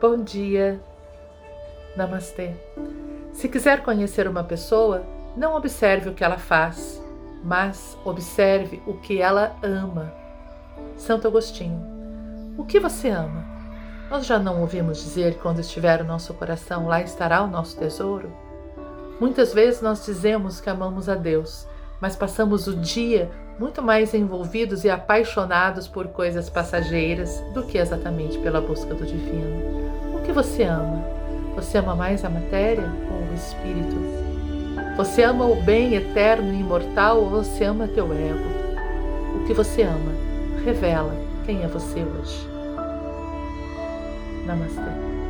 Bom dia. Namastê. Se quiser conhecer uma pessoa, não observe o que ela faz, mas observe o que ela ama. Santo Agostinho. O que você ama? Nós já não ouvimos dizer quando estiver o nosso coração, lá estará o nosso tesouro? Muitas vezes nós dizemos que amamos a Deus, mas passamos o dia muito mais envolvidos e apaixonados por coisas passageiras do que exatamente pela busca do divino. Você ama? Você ama mais a matéria ou o espírito? Você ama o bem eterno e imortal ou você ama teu ego? O que você ama revela quem é você hoje. Namastê.